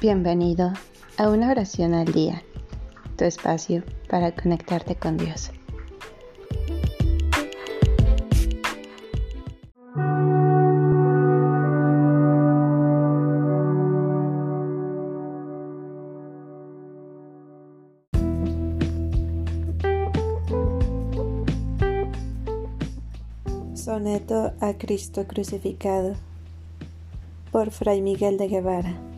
Bienvenido a una oración al día, tu espacio para conectarte con Dios. Soneto a Cristo crucificado por Fray Miguel de Guevara.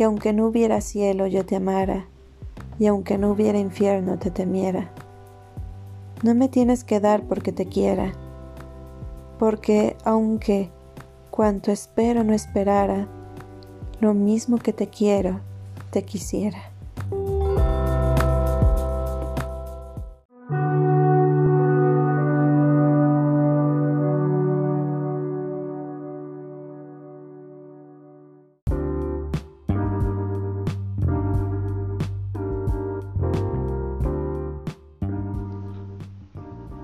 que aunque no hubiera cielo yo te amara, y aunque no hubiera infierno te temiera. No me tienes que dar porque te quiera, porque aunque cuanto espero no esperara, lo mismo que te quiero, te quisiera.